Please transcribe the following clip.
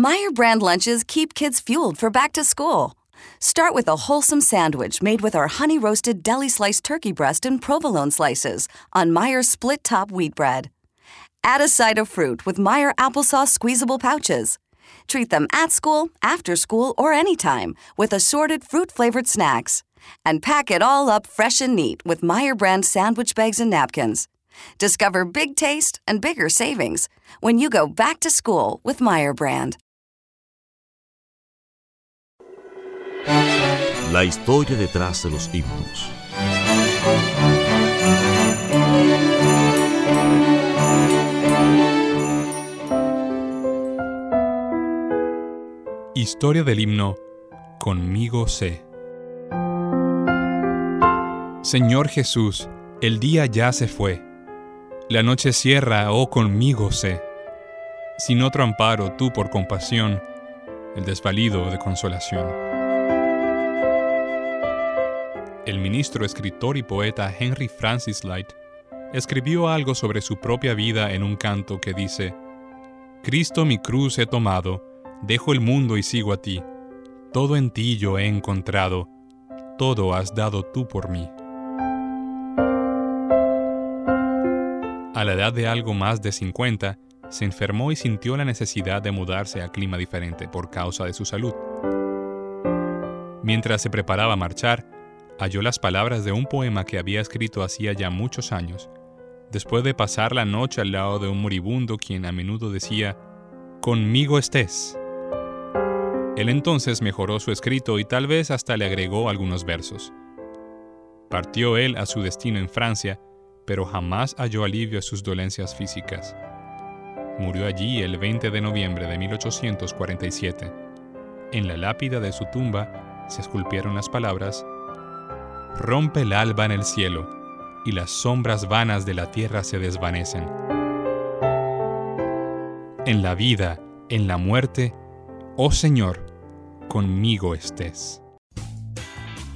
Meyer brand lunches keep kids fueled for back to school. Start with a wholesome sandwich made with our honey roasted deli sliced turkey breast and provolone slices on Meyer split top wheat bread. Add a side of fruit with Meyer applesauce squeezable pouches. Treat them at school, after school, or anytime with assorted fruit flavored snacks. And pack it all up fresh and neat with Meyer brand sandwich bags and napkins. Discover big taste and bigger savings when you go back to school with Meyer brand. La historia detrás de los himnos. Historia del himno Conmigo sé. Señor Jesús, el día ya se fue. La noche cierra, oh conmigo sé. Sin otro amparo, tú por compasión, el desvalido de consolación. Ministro, escritor y poeta Henry Francis Light escribió algo sobre su propia vida en un canto que dice, Cristo mi cruz he tomado, dejo el mundo y sigo a ti, todo en ti yo he encontrado, todo has dado tú por mí. A la edad de algo más de 50, se enfermó y sintió la necesidad de mudarse a clima diferente por causa de su salud. Mientras se preparaba a marchar, halló las palabras de un poema que había escrito hacía ya muchos años, después de pasar la noche al lado de un moribundo quien a menudo decía, Conmigo estés. Él entonces mejoró su escrito y tal vez hasta le agregó algunos versos. Partió él a su destino en Francia, pero jamás halló alivio a sus dolencias físicas. Murió allí el 20 de noviembre de 1847. En la lápida de su tumba se esculpieron las palabras, Rompe el alba en el cielo, y las sombras vanas de la tierra se desvanecen. En la vida, en la muerte, oh Señor, conmigo estés.